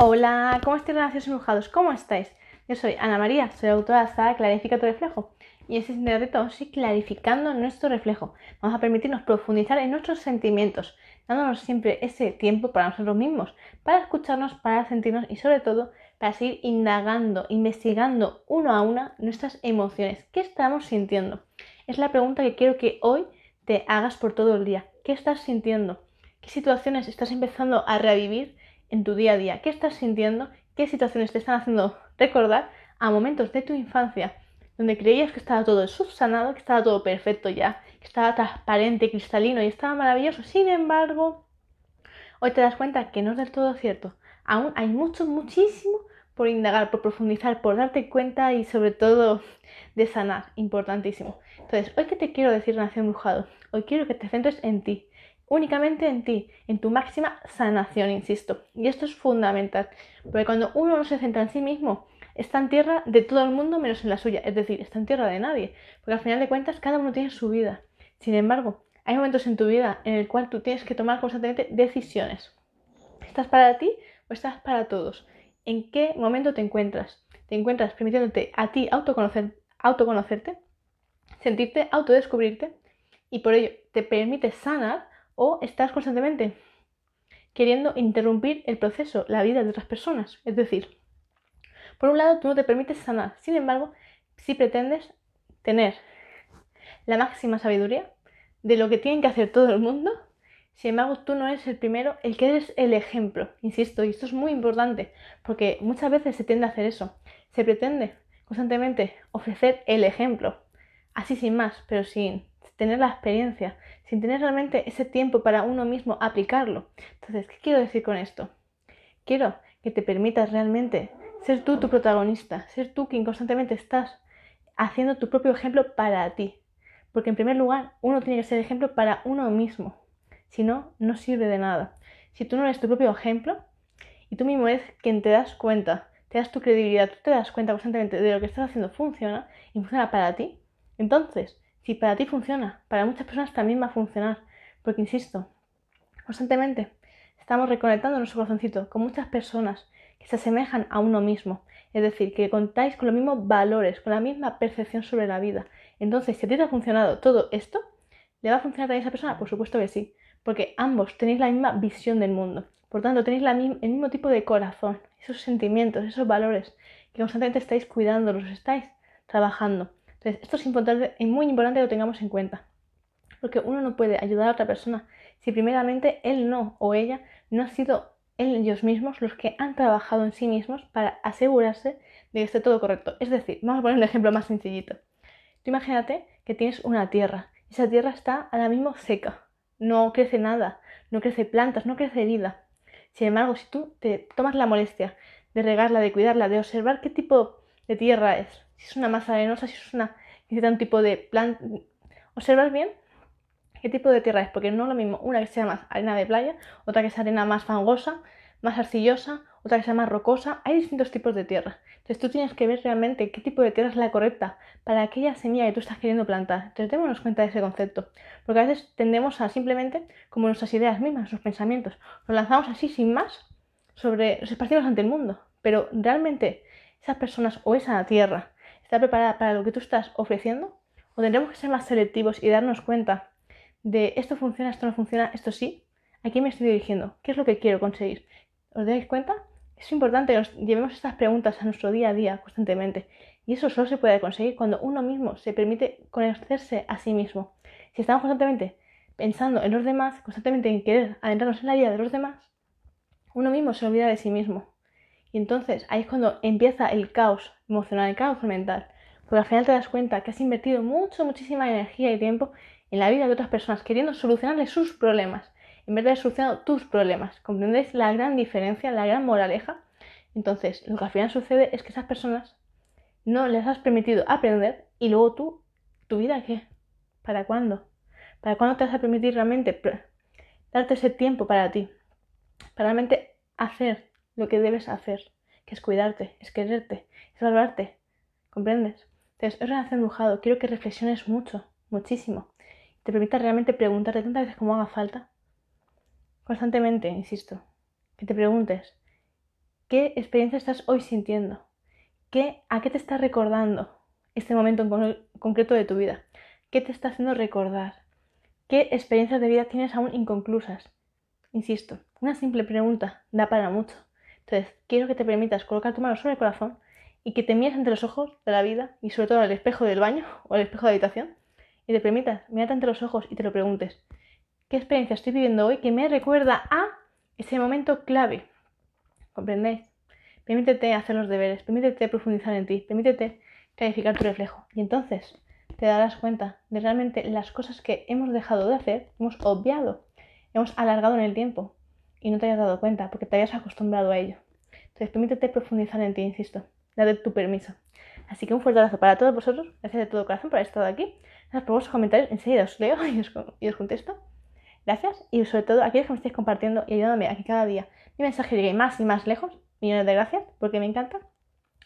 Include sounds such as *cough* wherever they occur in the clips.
Hola, ¿cómo estáis relacionados embrujados? ¿Cómo estáis? Yo soy Ana María, soy autora de Clarifica tu reflejo y este es el reto sí clarificando nuestro reflejo. Vamos a permitirnos profundizar en nuestros sentimientos, dándonos siempre ese tiempo para nosotros mismos, para escucharnos, para sentirnos y sobre todo para seguir indagando, investigando uno a una nuestras emociones. ¿Qué estamos sintiendo? Es la pregunta que quiero que hoy te hagas por todo el día. ¿Qué estás sintiendo? ¿Qué situaciones estás empezando a revivir en tu día a día? ¿Qué estás sintiendo? ¿Qué situaciones te están haciendo recordar a momentos de tu infancia donde creías que estaba todo subsanado, que estaba todo perfecto ya, que estaba transparente, cristalino y estaba maravilloso? Sin embargo, hoy te das cuenta que no es del todo cierto. Aún hay mucho, muchísimo por indagar, por profundizar, por darte cuenta y sobre todo de sanar, importantísimo. Entonces, hoy que te quiero decir, Nación Brujado, hoy quiero que te centres en ti, únicamente en ti, en tu máxima sanación, insisto. Y esto es fundamental, porque cuando uno no se centra en sí mismo, está en tierra de todo el mundo menos en la suya, es decir, está en tierra de nadie, porque al final de cuentas cada uno tiene su vida. Sin embargo, hay momentos en tu vida en el cual tú tienes que tomar constantemente decisiones. ¿Estás para ti o estás para todos? ¿En qué momento te encuentras? ¿Te encuentras permitiéndote a ti autoconocer, autoconocerte, sentirte, autodescubrirte y por ello te permite sanar o estás constantemente queriendo interrumpir el proceso, la vida de otras personas. Es decir, por un lado tú no te permites sanar, sin embargo, si pretendes tener la máxima sabiduría de lo que tienen que hacer todo el mundo, sin embargo tú no eres el primero, el que eres el ejemplo, insisto, y esto es muy importante, porque muchas veces se tiende a hacer eso, se pretende constantemente ofrecer el ejemplo, así sin más, pero sin tener la experiencia, sin tener realmente ese tiempo para uno mismo aplicarlo. Entonces, ¿qué quiero decir con esto? Quiero que te permitas realmente ser tú tu protagonista, ser tú quien constantemente estás haciendo tu propio ejemplo para ti. Porque en primer lugar, uno tiene que ser ejemplo para uno mismo. Si no, no sirve de nada. Si tú no eres tu propio ejemplo y tú mismo eres quien te das cuenta, te das tu credibilidad, tú te das cuenta constantemente de lo que estás haciendo funciona y funciona para ti, entonces si para ti funciona, para muchas personas también va a funcionar. Porque, insisto, constantemente estamos reconectando nuestro corazoncito con muchas personas que se asemejan a uno mismo. Es decir, que contáis con los mismos valores, con la misma percepción sobre la vida. Entonces, si a ti te ha funcionado todo esto, ¿le va a funcionar también a esa persona? Por supuesto que sí. Porque ambos tenéis la misma visión del mundo. Por tanto, tenéis el mismo tipo de corazón, esos sentimientos, esos valores que constantemente estáis cuidando, los estáis trabajando. Esto es importante y muy importante que lo tengamos en cuenta. Porque uno no puede ayudar a otra persona si primeramente él no o ella no ha sido ellos mismos los que han trabajado en sí mismos para asegurarse de que esté todo correcto. Es decir, vamos a poner un ejemplo más sencillito. Tú imagínate que tienes una tierra esa tierra está ahora mismo seca. No crece nada, no crece plantas, no crece vida. Sin embargo, si tú te tomas la molestia de regarla, de cuidarla, de observar qué tipo de tierra es, si es una masa arenosa, si es una necesita un tipo de planta. Observar bien qué tipo de tierra es, porque no es lo mismo una que sea más arena de playa, otra que sea arena más fangosa, más arcillosa, otra que sea más rocosa. Hay distintos tipos de tierra. Entonces tú tienes que ver realmente qué tipo de tierra es la correcta para aquella semilla que tú estás queriendo plantar. Entonces démonos cuenta de ese concepto. Porque a veces tendemos a simplemente, como nuestras ideas mismas, nuestros pensamientos, nos lanzamos así sin más sobre los esparcimos ante el mundo. Pero realmente esas personas o esa tierra está preparada para lo que tú estás ofreciendo? ¿O tendremos que ser más selectivos y darnos cuenta de esto funciona, esto no funciona, esto sí? ¿A quién me estoy dirigiendo? ¿Qué es lo que quiero conseguir? ¿Os dais cuenta? Es importante que nos llevemos estas preguntas a nuestro día a día constantemente. Y eso solo se puede conseguir cuando uno mismo se permite conocerse a sí mismo. Si estamos constantemente pensando en los demás, constantemente en querer adentrarnos en la vida de los demás, uno mismo se olvida de sí mismo. Y entonces ahí es cuando empieza el caos emocional, el caos mental. Porque al final te das cuenta que has invertido mucho, muchísima energía y tiempo en la vida de otras personas, queriendo solucionarles sus problemas, en vez de solucionar tus problemas. ¿Comprendéis la gran diferencia, la gran moraleja? Entonces, lo que al final sucede es que esas personas no les has permitido aprender y luego tú, ¿tu vida qué? ¿Para cuándo? ¿Para cuándo te vas a permitir realmente darte ese tiempo para ti? Para realmente hacer lo que debes hacer, que es cuidarte, es quererte, es valorarte. ¿Comprendes? Entonces, es relación embrujado. Quiero que reflexiones mucho, muchísimo. Te permita realmente preguntarte tantas veces como haga falta. Constantemente, insisto. Que te preguntes, ¿Qué experiencia estás hoy sintiendo? ¿Qué, ¿A qué te está recordando este momento en concreto de tu vida? ¿Qué te está haciendo recordar? ¿Qué experiencias de vida tienes aún inconclusas? Insisto, una simple pregunta da para mucho. Entonces, quiero que te permitas colocar tu mano sobre el corazón y que te mires entre los ojos de la vida y sobre todo al espejo del baño o al espejo de habitación y te permitas mirarte entre los ojos y te lo preguntes. ¿Qué experiencia estoy viviendo hoy que me recuerda a ese momento clave? ¿Comprendéis? Permítete hacer los deberes, permítete profundizar en ti, permítete clarificar tu reflejo. Y entonces te darás cuenta de realmente las cosas que hemos dejado de hacer, hemos obviado, hemos alargado en el tiempo y no te hayas dado cuenta porque te hayas acostumbrado a ello. Entonces permítete profundizar en ti, insisto, date tu permiso. Así que un fuerte abrazo para todos vosotros, gracias de todo corazón por haber estado aquí. Gracias por vuestros comentarios, enseguida os leo *laughs* y os, y os contesto. Gracias y sobre todo a aquellos que me estáis compartiendo y ayudándome a que cada día mi mensaje llegue más y más lejos. Millones de gracias porque me encanta.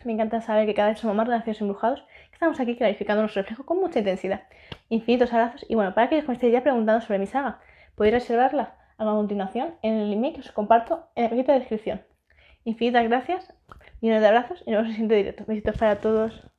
Me encanta saber que cada vez somos más relaciones embrujados, que estamos aquí clarificando nuestro reflejo con mucha intensidad. Infinitos abrazos y bueno, para aquellos que me estéis ya preguntando sobre mi saga, podéis reservarla a continuación en el email que os comparto en la cajita de descripción. Infinitas gracias, millones de abrazos y nos vemos en directo. Besitos para todos.